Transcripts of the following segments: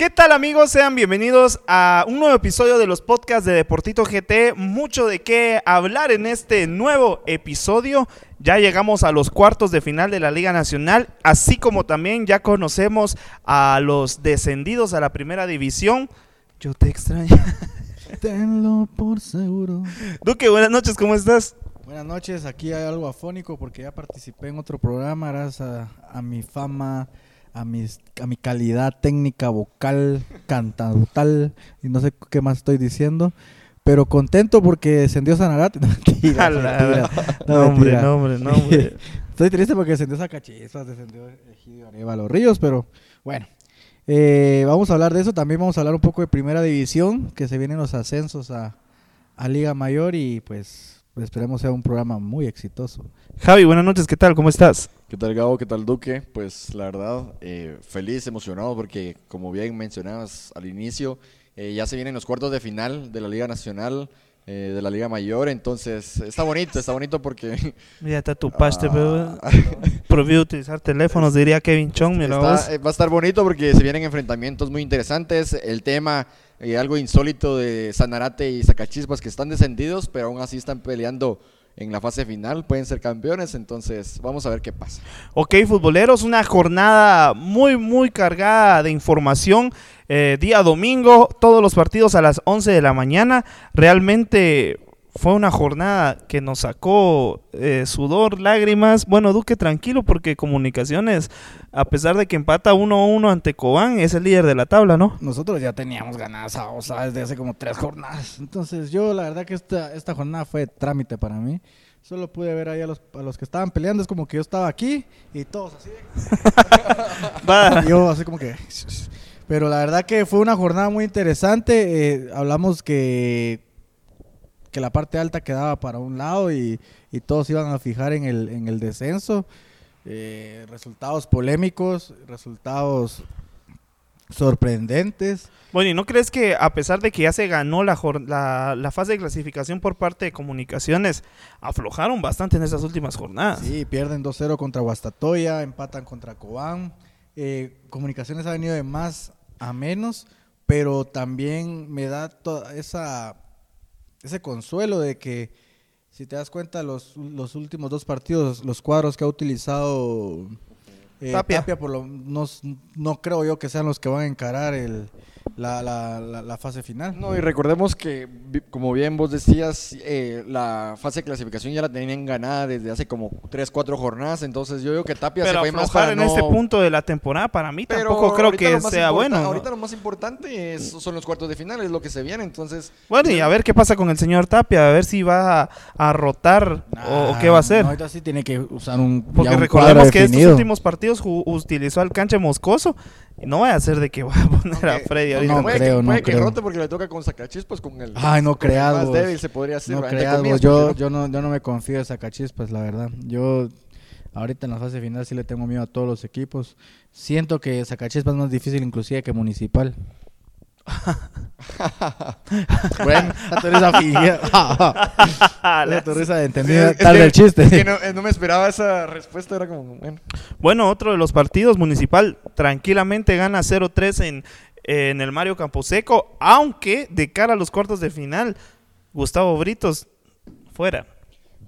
¿Qué tal amigos? Sean bienvenidos a un nuevo episodio de los podcasts de Deportito GT. Mucho de qué hablar en este nuevo episodio. Ya llegamos a los cuartos de final de la Liga Nacional, así como también ya conocemos a los descendidos a la primera división. Yo te extraño. Tenlo por seguro. Duque, buenas noches, ¿cómo estás? Buenas noches, aquí hay algo afónico porque ya participé en otro programa gracias a, a mi fama, a, mis, a mi calidad técnica vocal, cantautal y no sé qué más estoy diciendo. Pero contento porque descendió Sanarate. No, mentira, No, hombre, no, hombre, no, hombre. Estoy triste porque descendió Zacachispas, descendió Egidio Arevalo Ríos, pero bueno. Eh, vamos a hablar de eso. También vamos a hablar un poco de Primera División, que se vienen los ascensos a, a Liga Mayor y pues, pues esperemos sea un programa muy exitoso. Javi, buenas noches, ¿qué tal? ¿Cómo estás? ¿Qué tal Gabo? ¿Qué tal Duque? Pues la verdad, eh, feliz, emocionado porque como bien mencionabas al inicio, eh, ya se vienen los cuartos de final de la Liga Nacional, eh, de la Liga Mayor, entonces está bonito, está bonito porque Ya está tu paste, Ah. pero prohibido utilizar teléfonos, diría Kevin Chong, mira está- eh, va a estar bonito porque se vienen enfrentamientos muy interesantes, el tema, eh, algo insólito de Sanarate y Zacachispas que están descendidos, pero aún así están peleando en la fase final, pueden ser campeones, entonces vamos a ver qué pasa. Ok, futboleros, una jornada muy, muy cargada de información. Eh, día domingo, todos los partidos a las 11 de la mañana. Realmente fue una jornada que nos sacó eh, sudor, lágrimas. Bueno, Duque, tranquilo, porque Comunicaciones, a pesar de que empata 1-1 ante Cobán, es el líder de la tabla, ¿no? Nosotros ya teníamos ganadas a Osa desde hace como tres jornadas. Entonces yo la verdad que esta, esta jornada fue trámite para mí. Solo pude ver ahí a los, a los que estaban peleando. Es como que yo estaba aquí y todos así. Yo así como que... Pero la verdad que fue una jornada muy interesante. eh, hablamos que, que la parte alta quedaba para un lado y, y todos iban a fijar en el, en el descenso. Eh, resultados polémicos, resultados sorprendentes. Bueno, ¿y no crees que a pesar de que ya se ganó la, la, la fase de clasificación por parte de Comunicaciones, aflojaron bastante en esas últimas jornadas? Sí, pierden 2-0 contra Guastatoya, empatan contra Cobán. Eh, Comunicaciones ha venido de más a menos, pero también me da toda esa ese consuelo de que si te das cuenta los, los últimos dos partidos, los cuadros que ha utilizado eh, Tapia. Tapia, por lo no, no creo yo que sean los que van a encarar el, la, la- la- la fase final. No, y recordemos que, como bien vos decías, eh, la fase de clasificación ya la tenían ganada desde hace como 3, 4 jornadas, entonces yo digo que Tapia Pero se fue más para en no... este punto de la temporada para mí Pero tampoco creo ahorita que lo más sea bueno. ¿no? Ahorita lo más importante es- son los cuartos de final, es lo que se viene, entonces... Bueno, y a ver qué pasa con el señor Tapia, a ver si va a, a rotar o, o qué va a hacer. No, ahorita sí tiene que usar un, Porque un recordemos que estos definido. últimos partidos utilizó al canche moscoso no vaya a ser de que va a poner a Freddy no, ahorita. no puede creo, que, no puede que rote porque le toca con Sacachispas con el... Ay, no creas más débil se podría hacer. No creas yo, yo, no, yo no me confío en Sacachispas, la verdad. Yo ahorita en la fase final sí le tengo miedo a todos los equipos. Siento que Sacachispas es más difícil inclusive que Municipal. bueno, la tu risa fingida. La tu risa de entendida Es tal que- del chiste. es que no, no me esperaba esa respuesta, era como, bueno... Bueno, otro de los partidos municipal tranquilamente gana 0-3 en, en el Mario Camposeco, aunque de cara a los cuartos de final, Gustavo Britos fuera.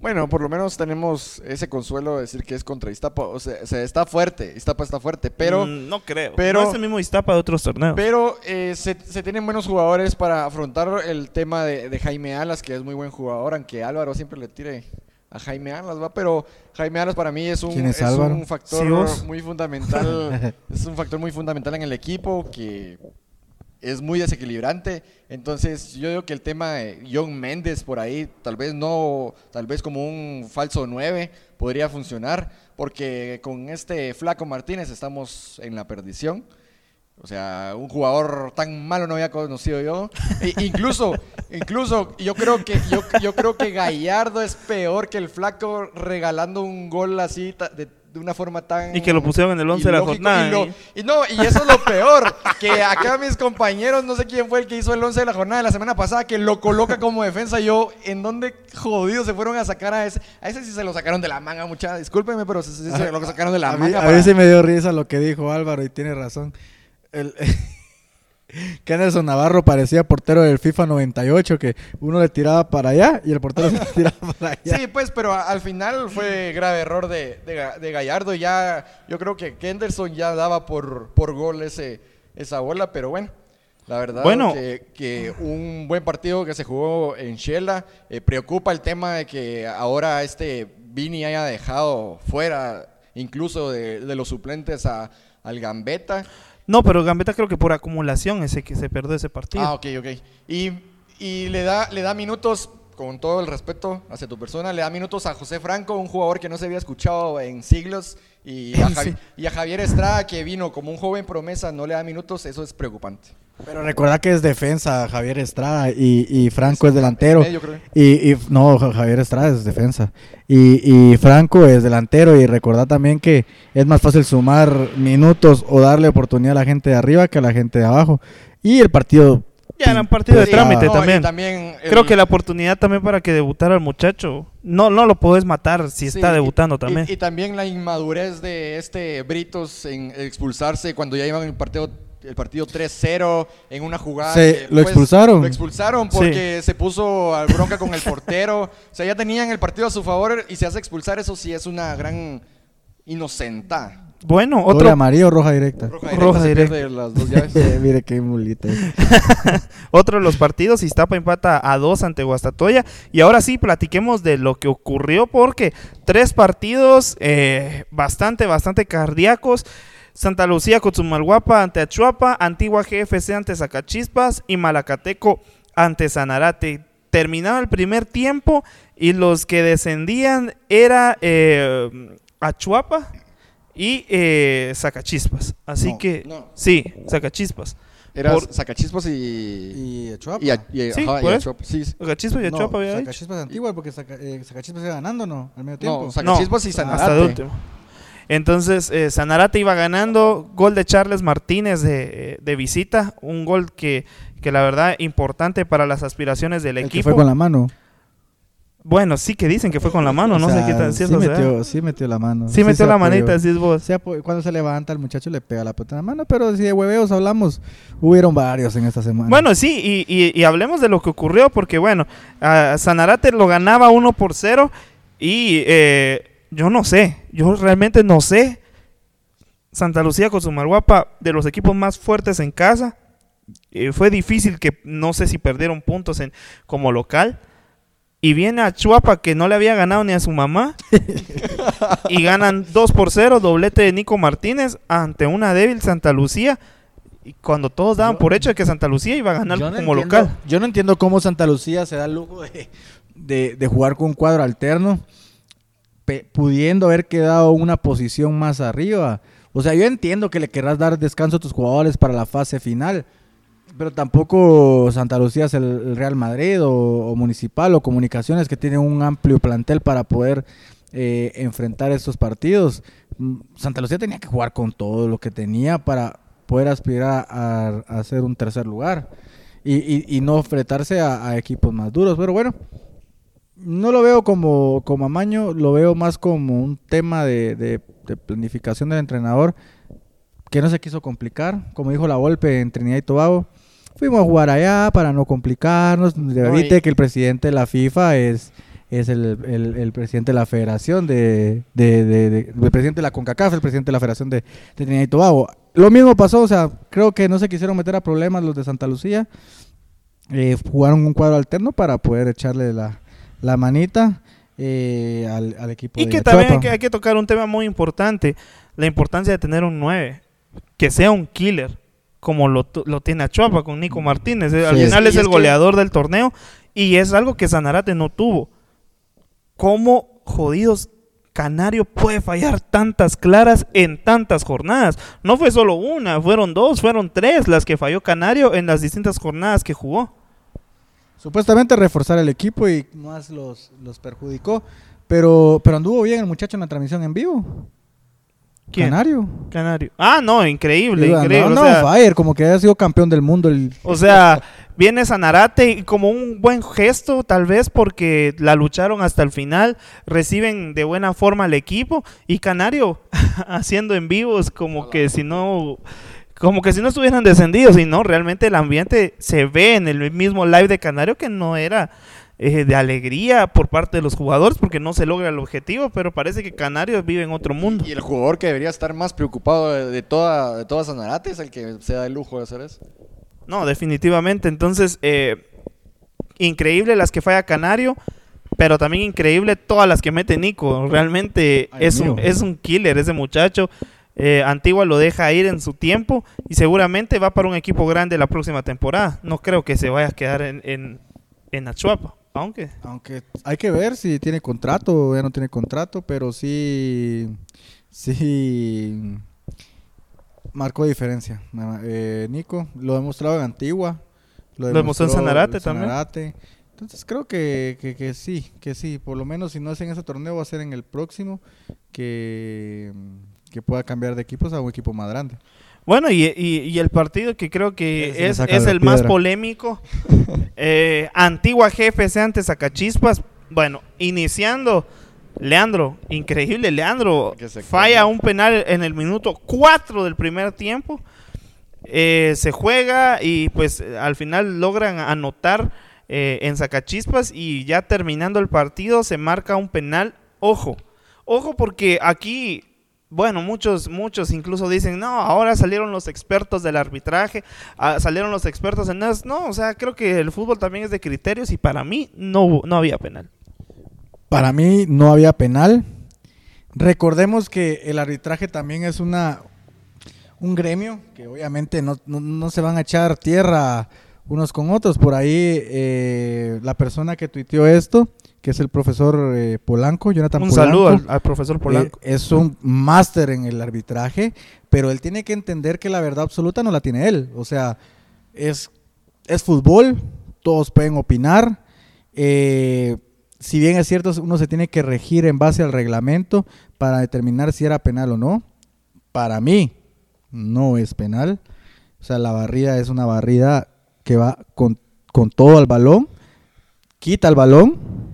Bueno, por lo menos tenemos ese consuelo de decir que es contra Iztapa. O sea, o sea, está fuerte, Iztapa está fuerte, pero, Mm, no creo. pero- no es el mismo Iztapa de otros torneos. pero eh, se, se tienen buenos jugadores para afrontar el tema de, de Jaime Alas, que es muy buen jugador, aunque Álvaro siempre le tire a Jaime Alas, ¿va? Pero Jaime Alas para mí es un, ¿Quién es un factor Sí, muy fundamental, es un factor muy fundamental en el equipo que es muy desequilibrante. Entonces, yo digo que el tema de John Méndez por ahí, tal vez no, tal vez como un falso 9 podría funcionar, porque con este Flaco Martínez estamos en la perdición. O sea, un jugador tan malo no había conocido yo. E incluso, incluso yo creo que yo, yo creo que Gallardo es peor que el flaco regalando un gol así de, de una forma tan Y que lo pusieron en el 11 de la jornada. Y, lo- y- no, y eso es lo peor, que acá mis compañeros, no sé quién fue el que hizo el 11 de la jornada de la semana pasada, que lo coloca como defensa. Yo, ¿en dónde jodidos se fueron a sacar a ese? A ese sí se lo sacaron de la manga, mucha. Discúlpeme, pero sí, sí se lo sacaron de la a, mí, manga. a para- veces me dio risa lo que dijo Álvaro y tiene razón. El, que Anderson Navarro parecía portero del FIFA 98, que uno le tiraba para allá y el portero se tiraba para allá. Sí, pues, pero al final fue grave error de, de Ga- de Gallardo. Ya, yo creo que Kenderson ya daba por, por gol ese, esa bola, pero bueno. La verdad Bueno. que, que un buen partido que se jugó en Shela. Eh, preocupa el tema de que ahora este Vini haya dejado fuera incluso de, de los suplentes a, al Gambetta. No, pero Gambetta creo que por acumulación ese que se perdió ese partido. Ah, ok, ok. Y, y le, da, le da minutos, con todo el respeto hacia tu persona, le da minutos a José Franco, un jugador que no se había escuchado en siglos, y a, Javi- Sí. y a Javier Estrada, que vino como un joven promesa, no le da minutos, eso es preocupante. Pero recuerda que es defensa Javier Estrada y, y Franco es delantero. medio, creo. Y, y- no, Ja- Javier Estrada es defensa. Y, y Franco es delantero. Y recordad también que es más fácil sumar minutos o darle oportunidad a la gente de arriba que a la gente de abajo. Y el partido. Ya era un partido de Sí, trámite No, también. también el- Creo que la oportunidad también para que debutara el muchacho. No, no lo puedes matar si Sí, está debutando y- también. Y, también la inmadurez de este Britos en expulsarse cuando ya iban el partido el partido 3-0 en una jugada. Se- que, ¿lo expulsaron? Lo expulsaron porque se puso al bronca con el portero. O sea, ya tenían el partido a su favor y se hace expulsar. Eso sí es una gran inocenta. Bueno, ¿Doble otro, amarillo o roja directa? Roja Roja directa se directa. pierde las dos llaves. Mire qué mulita. otro de los partidos, Iztapa empata a dos ante Guastatoya. Y ahora sí, platiquemos de lo que ocurrió porque tres partidos eh, bastante, bastante cardíacos. Santa Lucía Cochumalguapa ante Achuapa, Antigua GFC ante Zacachispas y Malacateco ante Sanarate. Terminaba el primer tiempo y los que descendían era eh, Achuapa y eh, Zacachispas. Así No, que no. sí, Zacachispas. Era Por- Sacachispas y. Y Chuapa. y, a- y- Sí, ajá, y por a eso. Chuapa, sí, sí. Zacachispas y Achuapa había dicho. Sacachispas antigua porque Saca- eh, Sacachispas iba ganando, ¿no? Al medio tiempo. No, Sacachispas y Sanarate. Hasta el último. Entonces, eh, Sanarate iba ganando. Gol de Charles Martínez de, de visita. Un gol que, que la verdad importante para las aspiraciones del El que equipo. fue con la mano. Bueno, sí que dicen que fue con la mano. No O sé qué tan sí cierto metió, sí metió la mano. Sí metió la apoyó. manita, decís vos. Se cuando se levanta el muchacho le pega la pelota en la mano, pero si de hueveos hablamos, hubieron varios en esta semana. Bueno, sí, y, y- y hablemos de lo que ocurrió, porque bueno, a Sanarate lo ganaba 1 por 0 y eh, yo no sé, yo realmente no sé. Santa Lucía con su Marguapa, de los equipos más fuertes en casa. Eh, fue difícil que no sé si perdieron puntos en, como local. Y viene a Chuapa que no le había ganado ni a su mamá. y ganan 2 por 0, doblete de Nico Martínez ante una débil Santa Lucía. Y cuando todos daban Yo- por hecho de que Santa Lucía iba a ganar no como entiendo- local. Yo no entiendo cómo Santa Lucía se da el lujo de, de- de jugar con un cuadro alterno, pe- pudiendo haber quedado una posición más arriba. O sea, yo entiendo que le querrás dar descanso a tus jugadores para la fase final, pero tampoco Santa Lucía es el, Real Madrid o, Municipal o Comunicaciones que tienen un amplio plantel para poder eh, enfrentar estos partidos. Mm, Santa Lucía tenía que jugar con todo lo que tenía para poder aspirar a, a hacer un tercer lugar y, y- no enfrentarse a, equipos más duros. Pero bueno, no lo veo como, como amaño, lo veo más como un tema de, de- planificación del entrenador que no se quiso complicar, como dijo la Volpe en Trinidad y Tobago. Fuimos a jugar allá para no complicarnos. Y- que el presidente de la FIFA es, es el, el- el presidente de la Federación de, de, de- de- el presidente de la CONCACAF, el presidente de la Federación de, Trinidad y Tobago. Lo mismo pasó, o sea, creo que no se quisieron meter a problemas los de Santa Lucía. Eh, jugaron un cuadro alterno para poder echarle la, la manita eh, al, al equipo Y de que también hay que, hay que tocar un tema muy importante, la importancia de tener un 9, que sea un killer. Como lo, lo tiene Achuapa con Nico Martínez. Eh, Al Sí, final es el es que- goleador del torneo y es algo que Sanarate no tuvo. ¿Cómo jodidos Canario puede fallar tantas claras en tantas jornadas? No fue solo una, fueron dos, fueron tres las que falló Canario en las distintas jornadas que jugó. Supuestamente reforzar el equipo y más los, los perjudicó. Pero, pero anduvo bien el muchacho en la transmisión en vivo. ¿Quién? Canario. Canario. Ah, no, increíble, increíble. andaba- o sea, fire, como que había sido campeón del mundo. El, O sea, viene Sanarate y como un buen gesto, tal vez porque la lucharon hasta el final, reciben de buena forma al equipo y Canario haciendo en vivos como que si no como que si no estuvieran descendidos y no, realmente el ambiente se ve en el mismo live de Canario que no era eh, de alegría por parte de los jugadores porque no se logra el objetivo, pero parece que Canario vive en otro mundo. Y el jugador que debería estar más preocupado de, de toda, de toda Sanarate es el que se da el lujo de hacer eso. No, definitivamente. Entonces, eh, increíble las que falla Canario, pero también increíble todas las que mete Nico. Realmente Ay, es un, es un killer ese muchacho. Eh, Antigua lo deja ir en su tiempo y seguramente va para un equipo grande la próxima temporada. No creo que se vaya a quedar en, en, en Achuapa, aunque... Aunque hay que ver si tiene contrato o ya no tiene contrato, pero sí, sí marcó diferencia. Eh, Nico lo ha demostrado en Antigua, Lo demostró en Sanarate también. Sanarate. Entonces creo que, que, que sí, que sí, por lo menos si no es en ese torneo va a ser en el próximo que, que pueda cambiar de equipos a un equipo más grande. Bueno, y, y- y el partido que creo que es, es el más polémico, eh, Antigua GFC ante Sacachispas. Bueno, iniciando, Leandro, increíble, Leandro falla un penal en el minuto 4 del primer tiempo. Eh, se juega y pues al final logran anotar eh, en Sacachispas y ya terminando el partido se marca un penal. Ojo, ojo porque aquí, bueno, muchos, muchos incluso dicen, no, ahora salieron los expertos del arbitraje, ah, salieron los expertos en eso. No, o sea, creo que el fútbol también es de criterios y para mí no, no había penal. Para mí no había penal. Recordemos que el arbitraje también es una un gremio que obviamente no, no- no se van a echar tierra unos con otros. Por ahí eh, la persona que tuiteó esto, que es el profesor eh, Polanco, Jonathan Un Polanco, saludo al, al profesor Polanco. eh, es un máster en el arbitraje, pero él tiene que entender que la verdad absoluta no la tiene él. O sea, es, es fútbol, todos pueden opinar. eh, si bien es cierto, uno se tiene que regir en base al reglamento para determinar si era penal o no. Para mí, no es penal. O sea, la barrida es una barrida que va con, con todo al balón, quita el balón.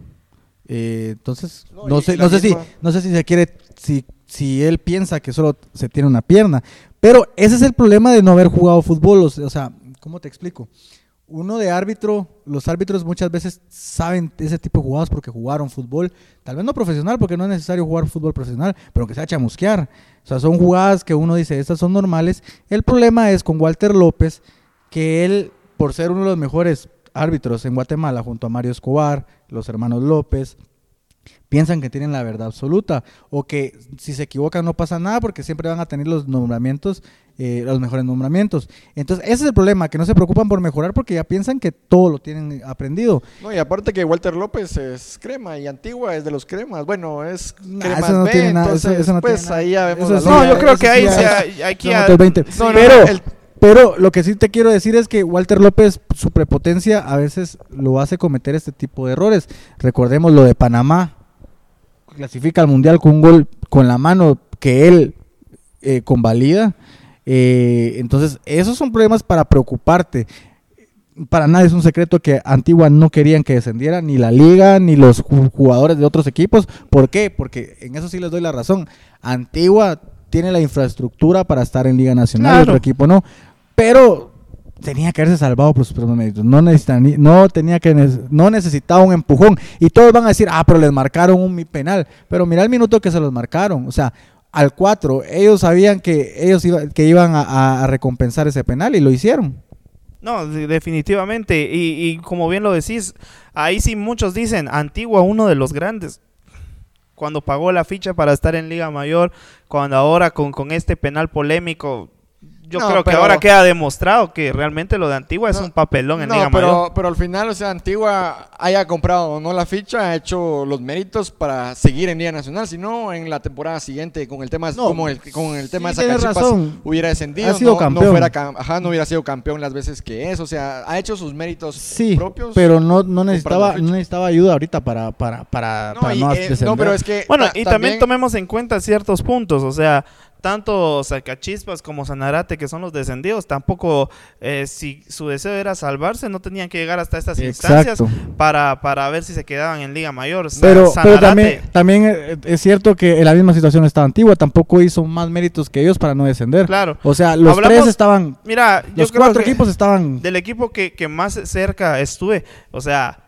Eh, entonces, No, no, sé, no sé si, no sé si se quiere, si, si él piensa que solo se tiene una pierna. Pero ese es el problema de no haber jugado fútbol. O sea, o sea, ¿cómo te explico? Uno de árbitro, los árbitros muchas veces saben ese tipo de jugadas porque jugaron fútbol, tal vez no profesional, porque no es necesario jugar fútbol profesional, pero que sea chamusquear. O sea, son jugadas que uno dice, estas son normales. El problema es con Walter López, que él, por ser uno de los mejores árbitros en Guatemala, junto a Mario Escobar, los hermanos López, piensan que tienen la verdad absoluta o que si se equivocan no pasa nada porque siempre van a tener los nombramientos, eh, los mejores nombramientos. Entonces, ese es el problema, que no se preocupan por mejorar porque ya piensan que todo lo tienen aprendido. No, y aparte que Walter López es crema y Antigua es de los cremas. Bueno, es Nah, cremas eso no B, tiene nada, entonces eso- eso no pues tiene nada. ahí ya vemos la No, yo creo que ahí ya- aquí son ya- otros 20. sí, No, no, pero, el- pero lo que sí te quiero decir es que Walter López, su prepotencia a veces lo hace cometer este tipo de errores. Recordemos lo de Panamá, clasifica al Mundial con un gol con la mano que él eh, convalida. Eh, entonces, esos son problemas para preocuparte. Para nadie es un secreto que Antigua no querían que descendiera, ni la liga, ni los ju- jugadores de otros equipos. ¿Por qué? Porque en eso sí les doy la razón. Antigua tiene la infraestructura para estar en Liga Nacional, Claro. otro equipo no. Pero tenía que haberse salvado por sus propios méritos. No, no, tenía que no necesitaba un empujón. Y todos van a decir, ah, pero les marcaron un penal. Pero mira el minuto que se los marcaron. O sea, al 4, ellos sabían que ellos que iban a- recompensar ese penal y lo hicieron. No, de- definitivamente. Y, y como bien lo decís, ahí sí muchos dicen, Antigua uno de los grandes. Cuando pagó la ficha para estar en Liga Mayor, cuando ahora con, con este penal polémico, yo No, creo que ahora queda demostrado que realmente lo de Antigua es un papelón en no, Liga pero, Mayor. pero al final, o sea, Antigua haya comprado o no la ficha, ha hecho los méritos para seguir en Liga Nacional. Si no, en la temporada siguiente, con el tema, como el, con el tema sí, de razón. hubiera descendido, Ha sido no, no campeón. fuera ajá, no hubiera sido campeón las veces que es. O sea, ha hecho sus méritos Sí, propios. pero no, no necesitaba, no necesitaba ayuda ahorita para, para, para, no, para y, no eh, descender. no, pero es que. Bueno, ta- y también tomemos en cuenta ciertos puntos, o sea, tanto Sacachispas como Sanarate, que son los descendidos, tampoco, eh, si su deseo era salvarse, no tenían que llegar hasta estas instancias para, para ver si se quedaban en Liga Mayor. Sa- Pero, también, también eh, es cierto que en la misma situación estaba Antigua, tampoco hizo más méritos que ellos para no descender. Claro. O sea, los Hablamos- tres estaban, Mira, los cuatro equipos estaban del equipo que, que más cerca estuve, o sea,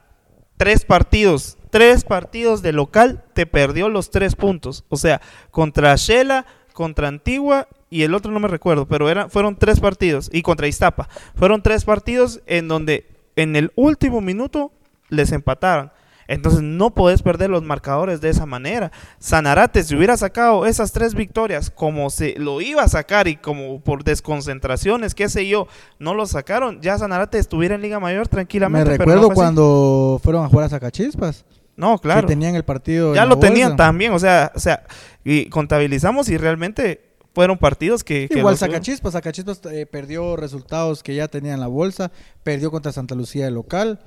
tres partidos, tres partidos de local, te perdió los tres puntos. O sea, contra Shela, contra Antigua y el otro no me recuerdo, pero era, fueron tres partidos, y contra Iztapa. Fueron tres partidos en donde en el último minuto les empataron. Entonces no podés perder los marcadores de esa manera. Sanarate, si hubiera sacado esas tres victorias como se lo iba a sacar y como por desconcentraciones, qué sé yo, no lo sacaron, ya Sanarate estuviera en Liga Mayor Me tranquilamente. no recuerdo cuando fueron a jugar a Zacachispas, No, claro. que tenían el partido. Ya lo tenían también, o sea, o sea, y contabilizamos y realmente fueron partidos que... que Igual Zacachispas, Zacachispas eh, perdió resultados que ya tenía en la bolsa, perdió contra Santa Lucía de local.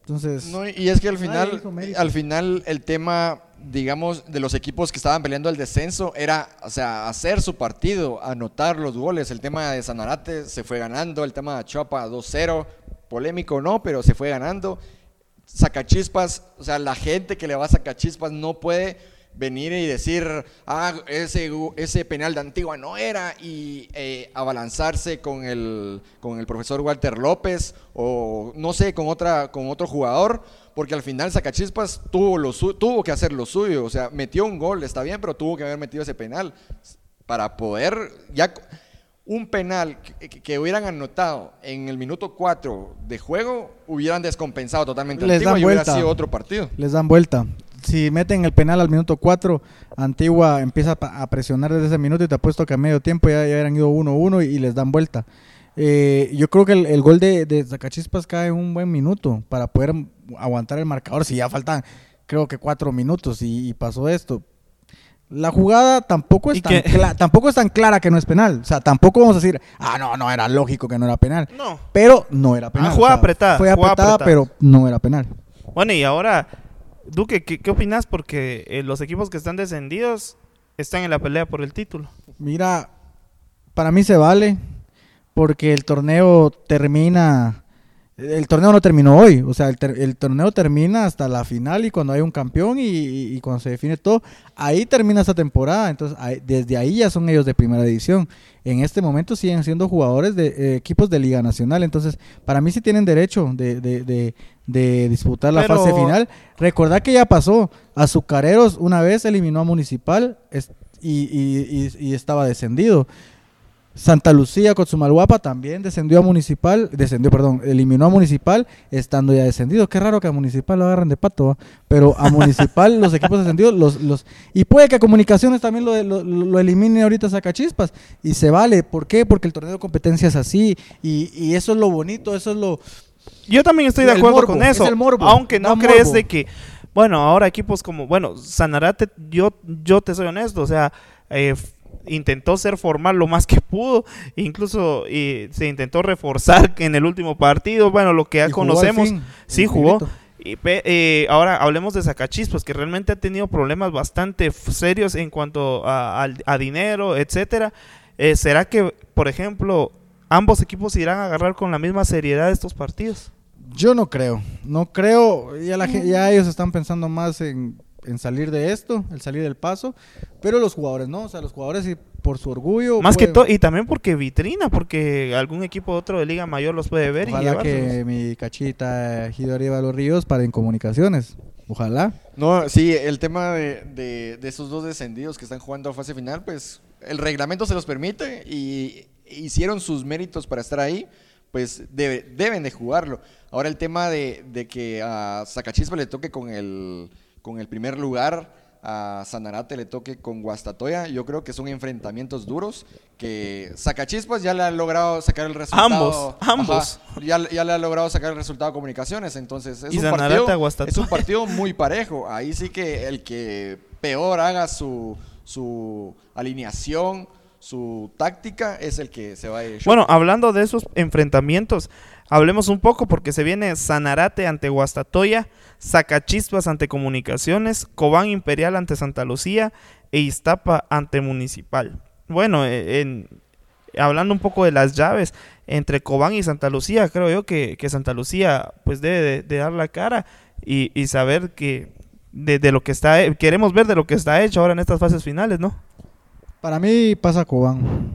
Entonces, No, y es que al final, al final el tema, digamos, de los equipos que estaban peleando el descenso era, o sea, hacer su partido, anotar los goles. El tema de Sanarate se fue ganando, el tema de Chapa 2-0, polémico no, pero se fue ganando. Sacachispas, o sea, la gente que le va a Sacachispas no puede venir y decir, ah, ese, ese penal de Antigua no era, y eh, abalanzarse con el, con el profesor Walter López, o no sé, con, otra, con otro jugador, porque al final Sacachispas tuvo, lo tuvo que hacer lo suyo, o sea, metió un gol, está bien, pero tuvo que haber metido ese penal para poder, ya un penal que, hubieran anotado en el minuto 4 de juego, hubieran descompensado totalmente Les Antigua dan y hubiera sido otro partido. les dan vuelta. Si meten el penal al minuto 4, Antigua empieza a presionar desde ese minuto y te apuesto que a medio tiempo ya, ya hubieran ido 1-1 y, y les dan vuelta. Eh, yo creo que el, el gol de, de Zacachispas cae en un buen minuto para poder aguantar el marcador. Si ya faltan, creo que cuatro minutos y, y pasó esto. La jugada tampoco es, tan tampoco es tan clara que no es penal. O sea, tampoco vamos a decir, ah, no, no, era lógico que no era penal. No. Pero no era penal. jugada apretada, Fue jugada apretada, apretada. pero no era penal. Bueno, y ahora, Duque, ¿qué, qué opinas? Porque eh, los equipos que están descendidos están en la pelea por el título. Mira, para mí se vale porque el torneo termina. El torneo no terminó hoy, o sea, el, ter- el torneo termina hasta la final y cuando hay un campeón y, y- y cuando se define todo, ahí termina esa temporada, entonces ahí- desde ahí ya son ellos de primera división. En este momento siguen siendo jugadores de eh, equipos de Liga Nacional, entonces para mí sí tienen derecho de, de- de- de disputar la Pero- fase final. Recordad que ya pasó, Azucareros una vez eliminó a Municipal es- y, y- y- y estaba descendido. Santa Lucía con Sumalhuapa también descendió a Municipal, descendió, perdón, eliminó a Municipal estando ya descendido. Qué raro que a Municipal lo agarran de pato, ¿va? pero a Municipal los equipos descendidos, los, los, y puede que a Comunicaciones también lo, lo, lo elimine ahorita Sacachispas y se vale. ¿Por qué? Porque el torneo de competencia es así y, y eso es lo bonito, eso es lo... Yo también estoy de acuerdo morbo, con es eso. el morbo, aunque no crees morbo. de que, bueno, ahora equipos como, bueno, Sanarate, yo, yo te soy honesto, o sea, eh, intentó ser formal lo más que pudo, incluso y se intentó reforzar en el último partido, bueno, lo que ya conocemos, fin, sí jugó. Y eh, ahora hablemos de Zacachispas, que realmente ha tenido problemas bastante serios en cuanto a, dinero, etcétera. Eh, ¿Será que, por ejemplo, ambos equipos irán a agarrar con la misma seriedad estos partidos? Yo no creo, no creo, ya, la, ya ellos están pensando más en, en salir de esto, el salir del paso, pero los jugadores no, o sea, los jugadores sí, por su orgullo. Más que todo, y también porque vitrina, porque algún equipo otro de Liga Mayor los puede ver y Ojalá llevárselos. que mi cachita Gido Arriba los Ríos para en comunicaciones, ojalá. No, sí, el tema de, de- de esos dos descendidos que están jugando a fase final, pues el reglamento se los permite y hicieron sus méritos para estar ahí, pues debe- deben de jugarlo. Ahora el tema de, de que a Zacachispa le toque con el, con el primer lugar, a Sanarate le toque con Guastatoya. Yo creo que son enfrentamientos duros que Sacachispas ya le ha logrado sacar el resultado. Ambos, ambos. Ajá, ya, ya le ha logrado sacar el resultado a Comunicaciones. Entonces es Y un, a partido, Guastatoya. es un partido muy parejo. Ahí sí que el que peor haga su, su alineación, su táctica, es el que se va a ir. Bueno, hablando de esos enfrentamientos, hablemos un poco porque se viene Sanarate ante Guastatoya, Sacachispas ante Comunicaciones, Cobán Imperial ante Santa Lucía e Iztapa ante Municipal. Bueno, en, hablando un poco de las llaves entre Cobán y Santa Lucía, creo yo que, que Santa Lucía pues debe de, de dar la cara y, y saber que de, de lo que está, queremos ver de lo que está hecho ahora en estas fases finales, ¿no? Para mí pasa Cobán.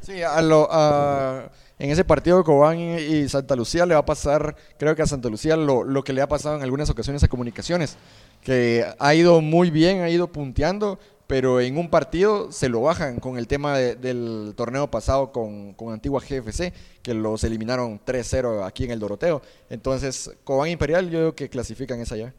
Sí, a lo- a- en ese partido Cobán y, Santa Lucía le va a pasar, creo que a Santa Lucía lo, lo que le ha pasado en algunas ocasiones a Comunicaciones, que ha ido muy bien, ha ido punteando, pero en un partido se lo bajan con el tema de- del torneo pasado con, con Antigua GFC, que los eliminaron 3-0 aquí en el Doroteo. Entonces, Cobán Imperial yo creo que clasifican esa ya.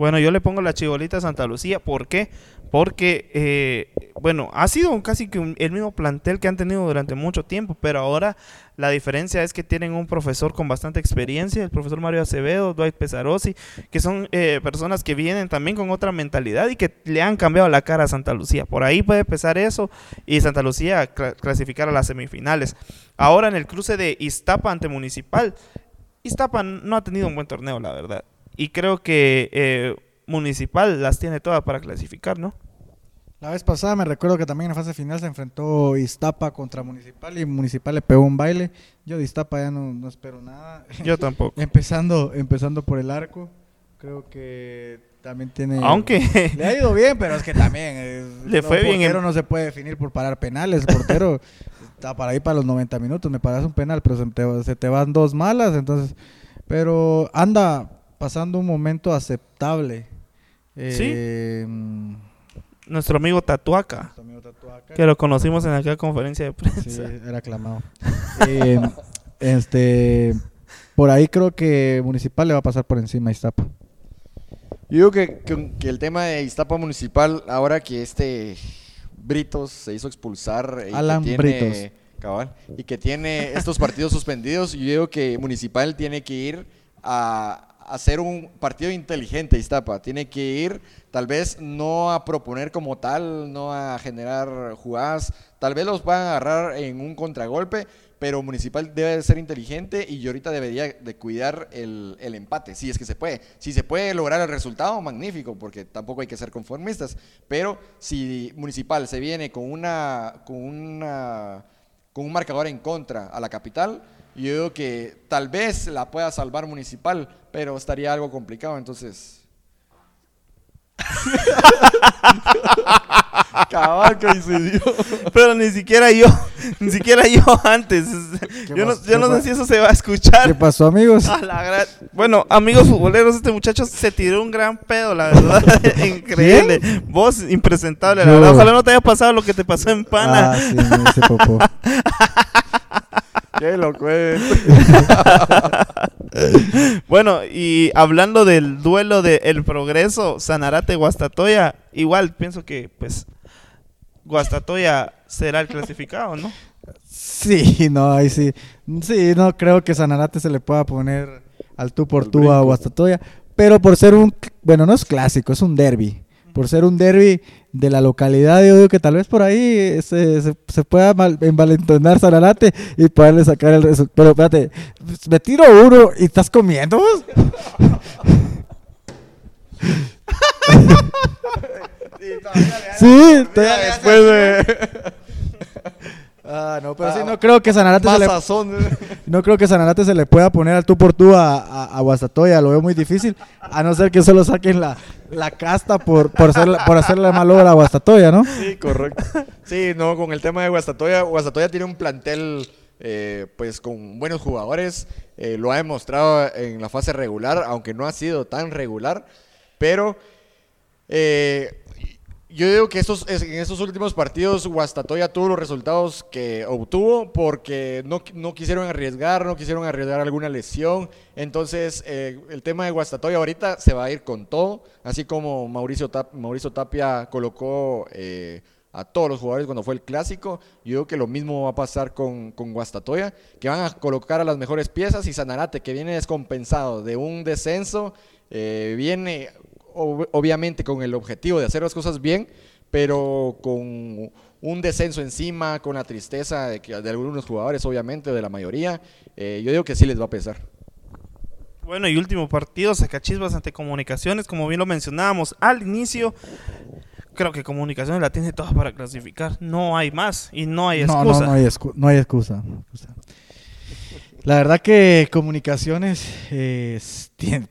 Bueno, yo le pongo la chibolita Santa Lucía. ¿Por qué? Porque, eh, bueno, ha sido casi que el mismo plantel que han tenido durante mucho tiempo, pero ahora la diferencia es que tienen un profesor con bastante experiencia, el profesor Mario Acevedo, Dwight Pesarosi, que son eh, personas que vienen también con otra mentalidad y que le han cambiado la cara a Santa Lucía. Por ahí puede pesar eso y Santa Lucía cla- clasificar a las semifinales. Ahora en el cruce de Iztapa ante Municipal, Iztapa no ha tenido un buen torneo, la verdad. Y creo que eh, Municipal las tiene todas para clasificar, ¿no? La vez pasada me recuerdo que también en la fase final se enfrentó Iztapa contra Municipal y Municipal le pegó un baile. Yo de Iztapa ya no, no espero nada. Yo tampoco. empezando, empezando por el arco, creo que también tiene... Aunque Le ha ido bien, pero es que también... Le fue bien en- portero no se puede definir por parar penales. El portero está para ahí para los 90 minutos. Me paras un penal, pero se te, se te van dos malas. Entonces, pero anda pasando un momento aceptable. Eh, mm, nuestro amigo Tatuaca, nuestro amigo Tatuaca, que lo conocimos en aquella conferencia de prensa. Sí, era aclamado. Eh, este, por ahí creo que Municipal le va a pasar por encima a Iztapa. Yo digo que, que- que el tema de Iztapa Municipal, ahora que este Britos se hizo expulsar y Alan que tiene, Britos. cabal, y que tiene estos partidos suspendidos, yo digo que Municipal tiene que ir a hacer un partido inteligente Iztapa, tiene que ir tal vez no a proponer como tal, no a generar jugadas, tal vez los van a agarrar en un contragolpe, pero Municipal debe de ser inteligente y ahorita debería de cuidar el, el empate, si es que se puede. Si se puede lograr el resultado, magnífico, porque tampoco hay que ser conformistas. Pero si Municipal se viene con una, con una, con un marcador en contra a la capital, yo digo que tal vez la pueda salvar Municipal, pero estaría algo complicado, entonces... Cabal coincidió. Pero ni siquiera yo, ni siquiera yo antes. Yo no, yo no qué sé si eso se va a ¿Qué escuchar. pasó, amigos? A la gran- Bueno, amigos futboleros, este muchacho se tiró un gran pedo, la verdad. Increíble. Vos, impresentable, la Yo. verdad. Ojalá no te haya pasado lo que te pasó en Pana. Ah, sí, me loco es. Bueno, y hablando del duelo de El Progreso, Sanarate-Guastatoya, igual pienso que, pues, Guastatoya será el clasificado, ¿no? Sí, no, ahí sí. Sí, no creo que Sanarate se le pueda poner al tú por tú a. Guastatoya. Pero por ser un, bueno, no es clásico, es un derby. Por ser un derby de la localidad, yo digo que tal vez por ahí se, se, se pueda mal- envalentonar Sanarate y poderle sacar el resultado. Pero espérate, me tiro uno y estás comiendo. vos? Sí, todavía Después de... Ah, no, pero sí, no creo que Sanarate se le, sazón. no creo que Sanarate se le pueda poner al tú por tú a, a, a Guastatoya, lo veo muy difícil, a no ser que solo saquen la, la casta por, por, hacer, por hacerle mal obra a Guastatoya, ¿no? Sí, correcto. Sí, no, con el tema de Guastatoya, Guastatoya tiene un plantel eh, pues con buenos jugadores, eh, lo ha demostrado en la fase regular, aunque no ha sido tan regular, pero eh, Yo digo que estos, es- en estos últimos partidos Guastatoya tuvo los resultados que obtuvo porque no, no quisieron arriesgar, no quisieron arriesgar alguna lesión. Entonces, eh, el tema de Guastatoya ahorita se va a ir con todo, así como Mauricio, Tap- Mauricio Tapia colocó eh, a todos los jugadores cuando fue el clásico. Yo digo que lo mismo va a pasar con, con Guastatoya, que van a colocar a las mejores piezas y Sanarate, que viene descompensado de un descenso, eh, viene ob- obviamente con el objetivo de hacer las cosas bien, pero con un descenso encima, con la tristeza de, que, de algunos jugadores, obviamente, de la mayoría, eh, yo digo que sí les va a pesar. Bueno, y último partido, Sacachispas ante Comunicaciones, como bien lo mencionábamos al inicio. Creo que Comunicaciones la tiene toda para clasificar. No hay más y no hay No, excusa. no, no hay, excu- no hay excusa. La verdad que comunicaciones eh, s- tien-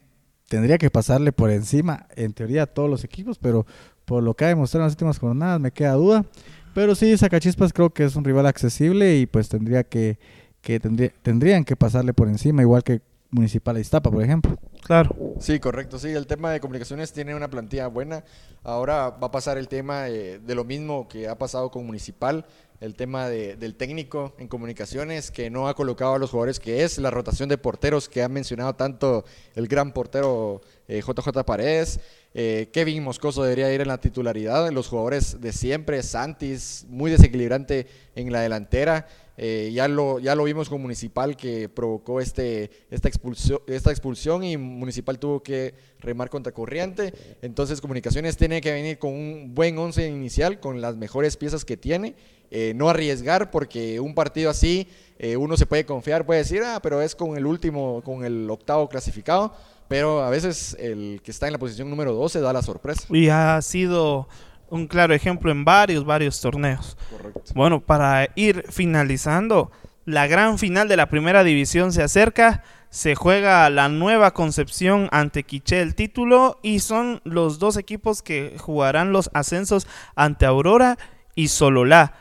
tendría que pasarle por encima, en teoría, a todos los equipos, pero por lo que ha demostrado en las últimas jornadas me queda duda. Pero sí, Sacachispas creo que es un rival accesible y pues tendría que, que tendría- tendrían que pasarle por encima, igual que Municipal de Iztapa, por ejemplo. Claro. Sí, correcto. Sí, el tema de comunicaciones tiene una plantilla buena. Ahora va a pasar el tema eh, de lo mismo que ha pasado con Municipal, el tema de- del técnico en comunicaciones que no ha colocado a los jugadores que es, la rotación de porteros que ha mencionado tanto el gran portero eh, JJ Paredes. Eh, Kevin Moscoso debería ir en la titularidad, los jugadores de siempre, Santis, muy desequilibrante en la delantera. Eh, ya, lo, ya lo vimos con Municipal que provocó este, esta, expulsión, esta expulsión y Municipal tuvo que remar contra corriente. Entonces Comunicaciones tiene que venir con un buen once inicial, con las mejores piezas que tiene. eh, no arriesgar porque un partido así eh, uno se puede confiar, puede decir, ah, pero es con el último, con el octavo clasificado. Pero a veces el que está en la posición número 12 da la sorpresa. Y ha sido un claro ejemplo en varios, varios torneos. Correcto. Bueno, para ir finalizando, la gran final de la primera división se acerca. Se juega la nueva Concepción ante Quiché el título y son los dos equipos que jugarán los ascensos ante Aurora y Sololá.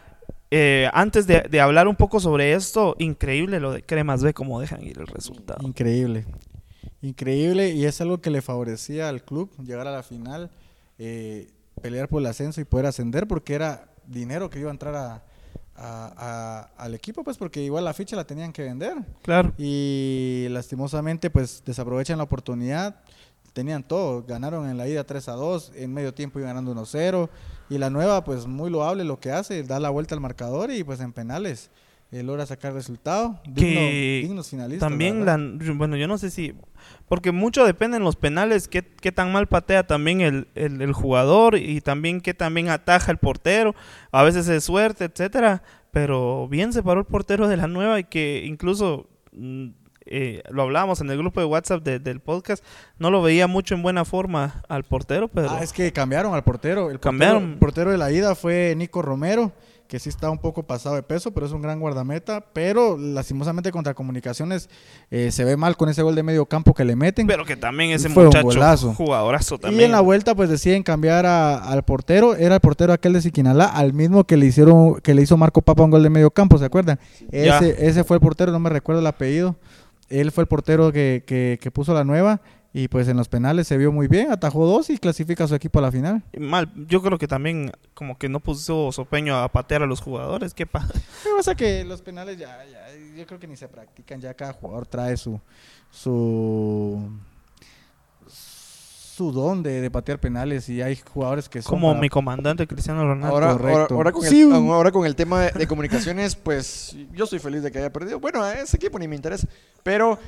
Eh, antes de, de hablar un poco sobre esto, increíble lo de Cremas B, cómo dejan ir el resultado. Increíble. Increíble y es algo que le favorecía al club llegar a la final, eh, pelear por el ascenso y poder ascender porque era dinero que iba a entrar a, a- a- al equipo, pues porque igual la ficha la tenían que vender Claro. y lastimosamente pues desaprovechan la oportunidad. Tenían todo, ganaron en la ida 3 a 2, en medio tiempo iban ganando 1-0 y la nueva pues muy loable lo que hace, da la vuelta al marcador y pues en penales eh, logra sacar resultado. Digno- que dignos finalistas. también la, bueno yo no sé si porque mucho depende en los penales qué, qué tan mal patea también el, el, el jugador y también qué también ataja el portero a veces es suerte etcétera pero bien se paró el portero de la nueva y que incluso mm, eh, lo hablábamos en el grupo de WhatsApp de- del podcast no lo veía mucho en buena forma al portero pero Ah, es que cambiaron al portero. El Cambiaron. Portero, el portero de la ida fue Nico Romero, que sí está un poco pasado de peso, pero es un gran guardameta. Pero lastimosamente contra Comunicaciones eh, se ve mal con ese gol de medio campo que le meten. pero que también ese Fue un muchacho golazo. jugadorazo y también en la vuelta pues deciden cambiar a- al portero, era el portero aquel de Siquinalá, al mismo que le hicieron, que le hizo Marco Papa un gol de medio campo, ¿se acuerdan? Ese, ese fue el portero, no me recuerdo el apellido. Él fue el portero que, que, que puso la nueva y pues en los penales se vio muy bien, atajó dos y clasifica a su equipo a la final. mal yo creo que también como que no puso Sopeño a patear a los jugadores qué pasa Lo que pasa que los penales ya, ya, yo creo que ni se practican, ya cada jugador trae su su su don de, de patear penales y hay jugadores que son como para- mi comandante Cristiano Ronaldo. Ahora, ahora, correcto. ahora con Sí. el, ahora con el tema de, de comunicaciones, pues yo estoy feliz de que haya perdido. Bueno, a ese equipo ni me interesa. Pero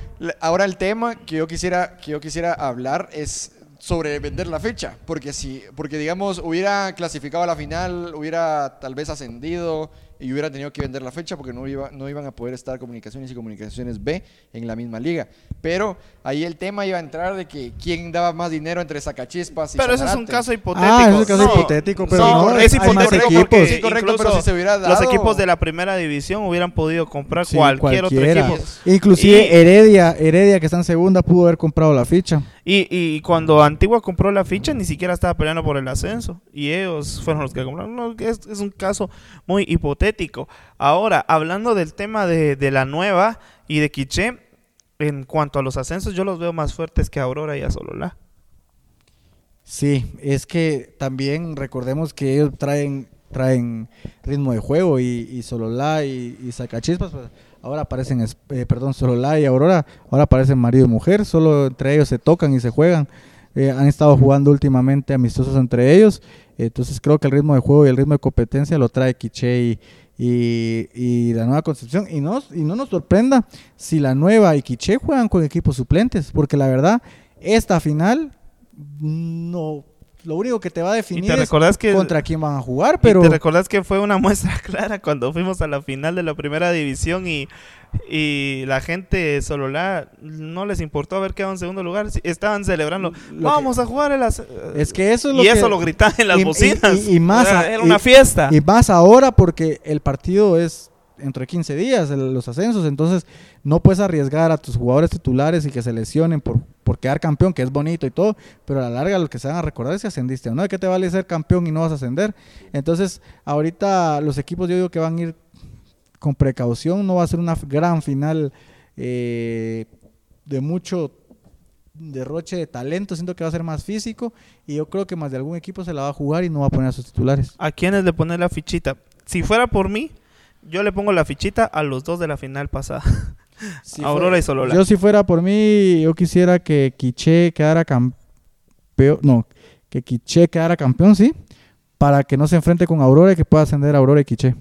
ahora el tema que yo quisiera, que yo quisiera hablar es sobre vender la fecha. Porque si, porque digamos, hubiera clasificado a la final, hubiera tal vez ascendido y hubiera tenido que vender la fecha porque no, iba, no iban a poder estar comunicaciones y comunicaciones B en la misma liga. Pero ahí el tema iba a entrar de que quién daba más dinero entre Sacachispas y Pero ese es un Sanarate. caso hipotético. Ah, ese es un caso No, hipotético, pero no, no, es hay más hipotético porque Sí, correcto, pero si se hubiera los dado- equipos de la primera división hubieran podido comprar Sí, cualquier otro cualquiera. equipo. Inclusive Y- Heredia, Heredia que está en segunda pudo haber comprado la ficha. Y, y cuando Antigua compró la ficha, ni siquiera estaba peleando por el ascenso. Y ellos fueron los que compraron. No, es, un caso muy hipotético. Ahora, hablando del tema de, de la nueva y de Quiché, en cuanto a los ascensos, yo los veo más fuertes que Aurora y a Sololá. Sí, es que también recordemos que ellos traen traen ritmo de juego y, y Sololá y, y Sacachispas, pues, ahora aparecen, eh, perdón, Sololá y Aurora, ahora aparecen marido y mujer, solo entre ellos se tocan y se juegan. Eh, han estado jugando últimamente amistosos entre ellos, entonces creo que el ritmo de juego y el ritmo de competencia lo trae Quiche y, y- y la nueva Concepción. Y no, y no nos sorprenda si la nueva y Quiche juegan con equipos suplentes, porque la verdad, esta final no... Lo único que te va a definir te es que contra quién van a jugar, pero te recordás que fue una muestra clara cuando fuimos a la final de la primera división y, y la gente Sololá no les importó haber quedado en segundo lugar. Estaban celebrando. Lo Vamos a jugar el as- es que eso es lo y que- eso lo gritaban en las y- bocinas. y- y más era, a- era una fiesta. Y más ahora porque el partido es entre 15 días, los ascensos, entonces no puedes arriesgar a tus jugadores titulares y que se lesionen por, por quedar campeón, que es bonito y todo, pero a la larga lo que se van a recordar es que ascendiste, ¿no? ¿De qué te vale ser campeón y no vas a ascender? Entonces, ahorita los equipos yo digo que van a ir con precaución, no va a ser una gran final eh, de mucho derroche de talento, siento que va a ser más físico y yo creo que más de algún equipo se la va a jugar y no va a poner a sus titulares. ¿A quiénes le pones la fichita? Si fuera por mí, yo le pongo la fichita a los dos de la final pasada. Si Aurora fuera- y Solola. Yo si fuera por mí, yo quisiera que Quiche quedara campeón, no, que Quiche quedara campeón, sí, para que no se enfrente con Aurora y que pueda ascender a Aurora y Quiche.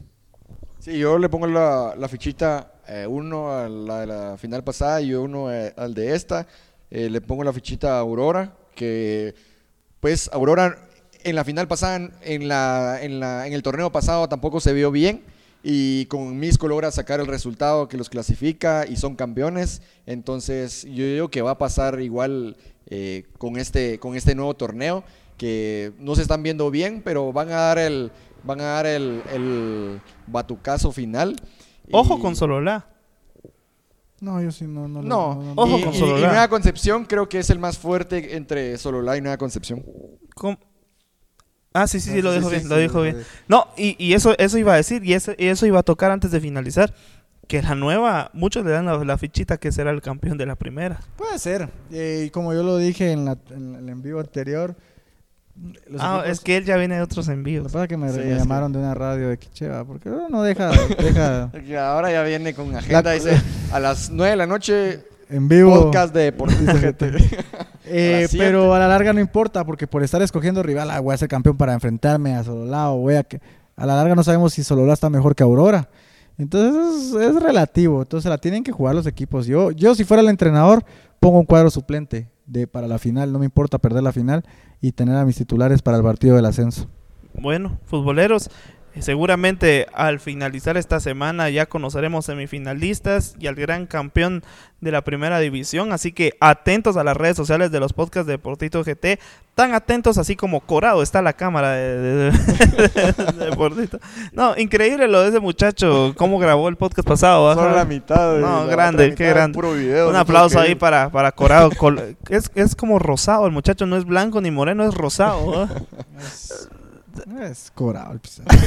Sí, yo le pongo la, la fichita, eh, uno a la de la final pasada y uno eh, al de esta. Eh, le pongo la fichita a Aurora, que pues Aurora en la final pasada, en, la, en, la, en el torneo pasado tampoco se vio bien. Y con Misco logra sacar el resultado que los clasifica y son campeones. Entonces yo digo que va a pasar igual eh, con, este, con este nuevo torneo, que no se están viendo bien, pero van a dar el, van a dar el, el batucazo final. Ojo Y- con Sololá. No, yo sí no, no. No, Ojo y, con y- y Sololá. Nueva Concepción creo que es el más fuerte entre Sololá y Nueva Concepción. ¿Cómo? Ah, sí, sí, sí, lo dijo bien, lo dijo bien. No, y, y eso, eso iba a decir, y eso, y eso iba a tocar antes de finalizar. Que la nueva, muchos le dan la, la fichita que será el campeón de la primera. Puede ser. Eh, y como yo lo dije en, la, en el en vivo anterior. los ah, equipos- es que él ya viene de otros Lo envíos. que pasa es que me, Sí, me es llamaron de una radio de Quicheva, porque no deja, deja Ahora ya viene con agenda, dice, a las 9 de la noche, en vivo. podcast de Deportista GT. Eh, pero a la larga no importa, porque por estar escogiendo rival, ah, voy a ser campeón para enfrentarme a Sololá o voy a que a la larga no sabemos si Sololá está mejor que Aurora. Entonces es, es relativo, entonces la tienen que jugar los equipos. Yo, yo si fuera el entrenador, pongo un cuadro suplente de para la final, no me importa perder la final y tener a mis titulares para el partido del ascenso. Bueno, futboleros, seguramente al finalizar esta semana ya conoceremos semifinalistas y al gran campeón de la primera división. Así que atentos a las redes sociales de los podcasts de Deportito GT. Tan atentos así como Corado está la cámara de, de- de- de Deportito. No, increíble lo de ese muchacho, cómo grabó el podcast pasado. Solo la mitad. No, la grande, qué grande. Puro video. Un no aplauso ahí para, para Corado. Es, es como rosado, el muchacho no es blanco ni moreno, es rosado. Es cobrado el pisado.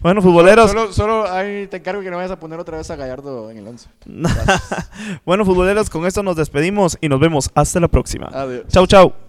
Bueno, futboleros, Solo, solo ahí te encargo que no vayas a poner otra vez a Gallardo en el 11. bueno, futboleros, con esto nos despedimos y nos vemos hasta la próxima. Adiós. Chau, chau.